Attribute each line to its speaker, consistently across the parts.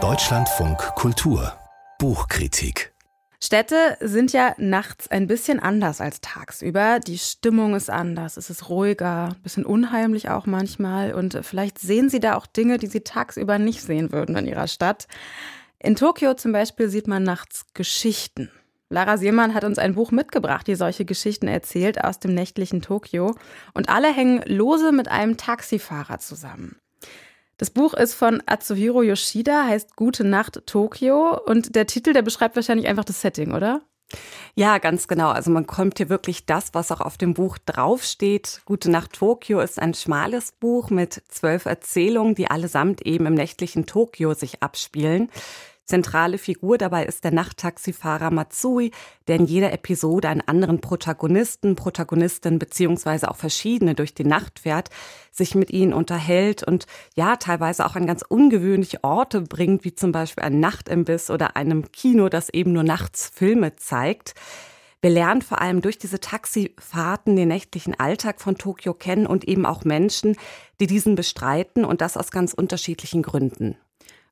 Speaker 1: Deutschlandfunk Kultur Buchkritik
Speaker 2: Städte sind ja nachts ein bisschen anders als tagsüber. Die Stimmung ist anders, es ist ruhiger, ein bisschen unheimlich auch manchmal. Und vielleicht sehen Sie da auch Dinge, die Sie tagsüber nicht sehen würden in Ihrer Stadt. In Tokio zum Beispiel sieht man nachts Geschichten. Lara Siermann hat uns ein Buch mitgebracht, die solche Geschichten erzählt aus dem nächtlichen Tokio. Und alle hängen lose mit einem Taxifahrer zusammen. Das Buch ist von Atsuhiro Yoshida, heißt Gute Nacht Tokio. Und der Titel, der beschreibt wahrscheinlich einfach das Setting, oder?
Speaker 3: Ja, ganz genau. Also man kommt hier wirklich das, was auch auf dem Buch draufsteht. Gute Nacht Tokio ist ein schmales Buch mit zwölf Erzählungen, die allesamt eben im nächtlichen Tokio sich abspielen. Zentrale Figur dabei ist der Nachttaxifahrer Matsui, der in jeder Episode einen anderen Protagonisten, Protagonistin beziehungsweise auch verschiedene durch die Nacht fährt, sich mit ihnen unterhält und ja, teilweise auch an ganz ungewöhnliche Orte bringt, wie zum Beispiel ein Nachtimbiss oder einem Kino, das eben nur nachts Filme zeigt. Wir lernen vor allem durch diese Taxifahrten den nächtlichen Alltag von Tokio kennen und eben auch Menschen, die diesen bestreiten und das aus ganz unterschiedlichen Gründen.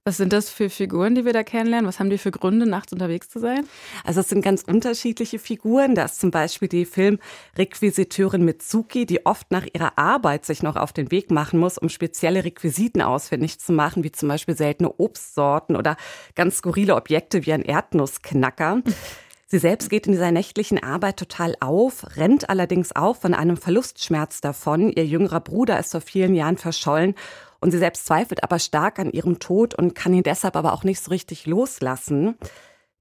Speaker 2: Was sind das für Figuren, die wir da kennenlernen? Was haben die für Gründe, nachts unterwegs zu sein?
Speaker 3: Also es sind ganz unterschiedliche Figuren. Da ist zum Beispiel die Filmrequisiteurin Mitsuki, die oft nach ihrer Arbeit sich noch auf den Weg machen muss, um spezielle Requisiten ausfindig zu machen, wie zum Beispiel seltene Obstsorten oder ganz skurrile Objekte wie ein Erdnussknacker. Sie selbst geht in dieser nächtlichen Arbeit total auf, rennt allerdings auch von einem Verlustschmerz davon. Ihr jüngerer Bruder ist vor vielen Jahren verschollen und sie selbst zweifelt aber stark an ihrem Tod und kann ihn deshalb aber auch nicht so richtig loslassen.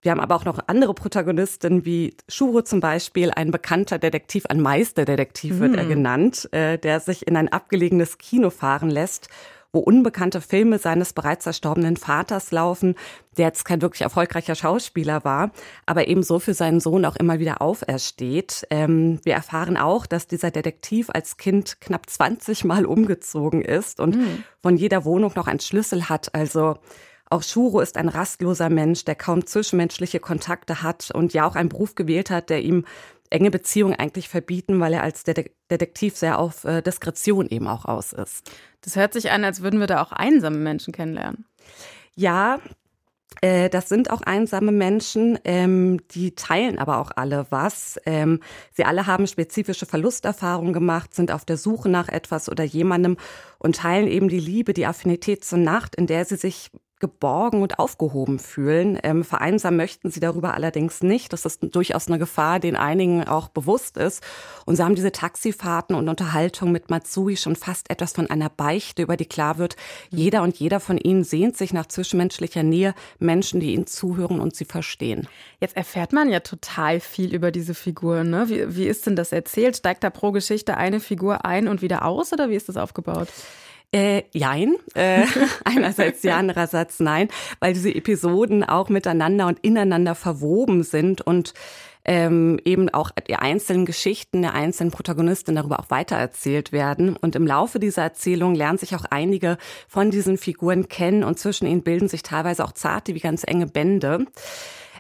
Speaker 3: Wir haben aber auch noch andere Protagonisten wie Shuro zum Beispiel, ein bekannter Detektiv, ein Meisterdetektiv wird er mhm. genannt, äh, der sich in ein abgelegenes Kino fahren lässt wo unbekannte Filme seines bereits verstorbenen Vaters laufen, der jetzt kein wirklich erfolgreicher Schauspieler war, aber ebenso für seinen Sohn auch immer wieder aufersteht. Ähm, wir erfahren auch, dass dieser Detektiv als Kind knapp 20 Mal umgezogen ist und mhm. von jeder Wohnung noch einen Schlüssel hat. Also auch Shuro ist ein rastloser Mensch, der kaum zwischenmenschliche Kontakte hat und ja auch einen Beruf gewählt hat, der ihm enge Beziehungen eigentlich verbieten, weil er als Detektiv sehr auf äh, Diskretion eben auch aus ist.
Speaker 2: Das hört sich an, als würden wir da auch einsame Menschen kennenlernen.
Speaker 3: Ja, äh, das sind auch einsame Menschen, ähm, die teilen aber auch alle was. Ähm, sie alle haben spezifische Verlusterfahrungen gemacht, sind auf der Suche nach etwas oder jemandem und teilen eben die Liebe, die Affinität zur Nacht, in der sie sich geborgen und aufgehoben fühlen. Ähm, vereinsamen möchten sie darüber allerdings nicht. Das ist durchaus eine Gefahr, den einigen auch bewusst ist. Und sie haben diese Taxifahrten und Unterhaltung mit Matsui schon fast etwas von einer Beichte, über die klar wird, jeder und jeder von ihnen sehnt sich nach zwischenmenschlicher Nähe, Menschen, die ihnen zuhören und sie verstehen.
Speaker 2: Jetzt erfährt man ja total viel über diese Figuren. Ne? Wie, wie ist denn das erzählt? Steigt da pro Geschichte eine Figur ein und wieder aus oder wie ist das aufgebaut?
Speaker 3: Äh, jein. Äh, einerseits ja, andererseits nein, weil diese Episoden auch miteinander und ineinander verwoben sind und ähm, eben auch die einzelnen Geschichten der einzelnen Protagonisten darüber auch weitererzählt werden. Und im Laufe dieser Erzählung lernen sich auch einige von diesen Figuren kennen und zwischen ihnen bilden sich teilweise auch zarte wie ganz enge Bände.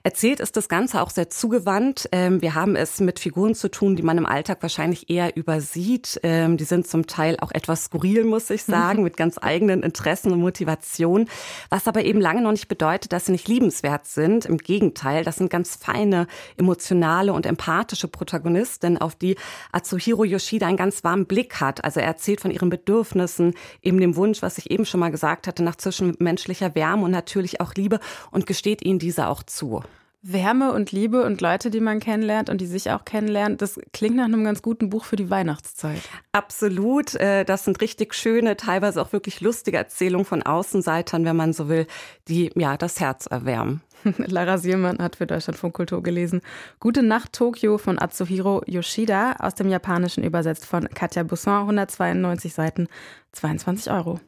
Speaker 3: Erzählt ist das Ganze auch sehr zugewandt. Ähm, wir haben es mit Figuren zu tun, die man im Alltag wahrscheinlich eher übersieht. Ähm, die sind zum Teil auch etwas skurril, muss ich sagen, mit ganz eigenen Interessen und Motivationen. Was aber eben lange noch nicht bedeutet, dass sie nicht liebenswert sind. Im Gegenteil, das sind ganz feine, emotionale und empathische Protagonisten, auf die Atsuhiro Yoshida einen ganz warmen Blick hat. Also er erzählt von ihren Bedürfnissen, eben dem Wunsch, was ich eben schon mal gesagt hatte, nach zwischenmenschlicher Wärme und natürlich auch Liebe und gesteht ihnen diese auch zu.
Speaker 2: Wärme und Liebe und Leute, die man kennenlernt und die sich auch kennenlernt, das klingt nach einem ganz guten Buch für die Weihnachtszeit.
Speaker 3: Absolut. Äh, das sind richtig schöne, teilweise auch wirklich lustige Erzählungen von Außenseitern, wenn man so will, die ja das Herz erwärmen.
Speaker 2: Lara Siermann hat für Deutschlandfunk Kultur gelesen. Gute Nacht Tokio von Atsuhiro Yoshida, aus dem Japanischen übersetzt von Katja Busson, 192 Seiten, 22 Euro.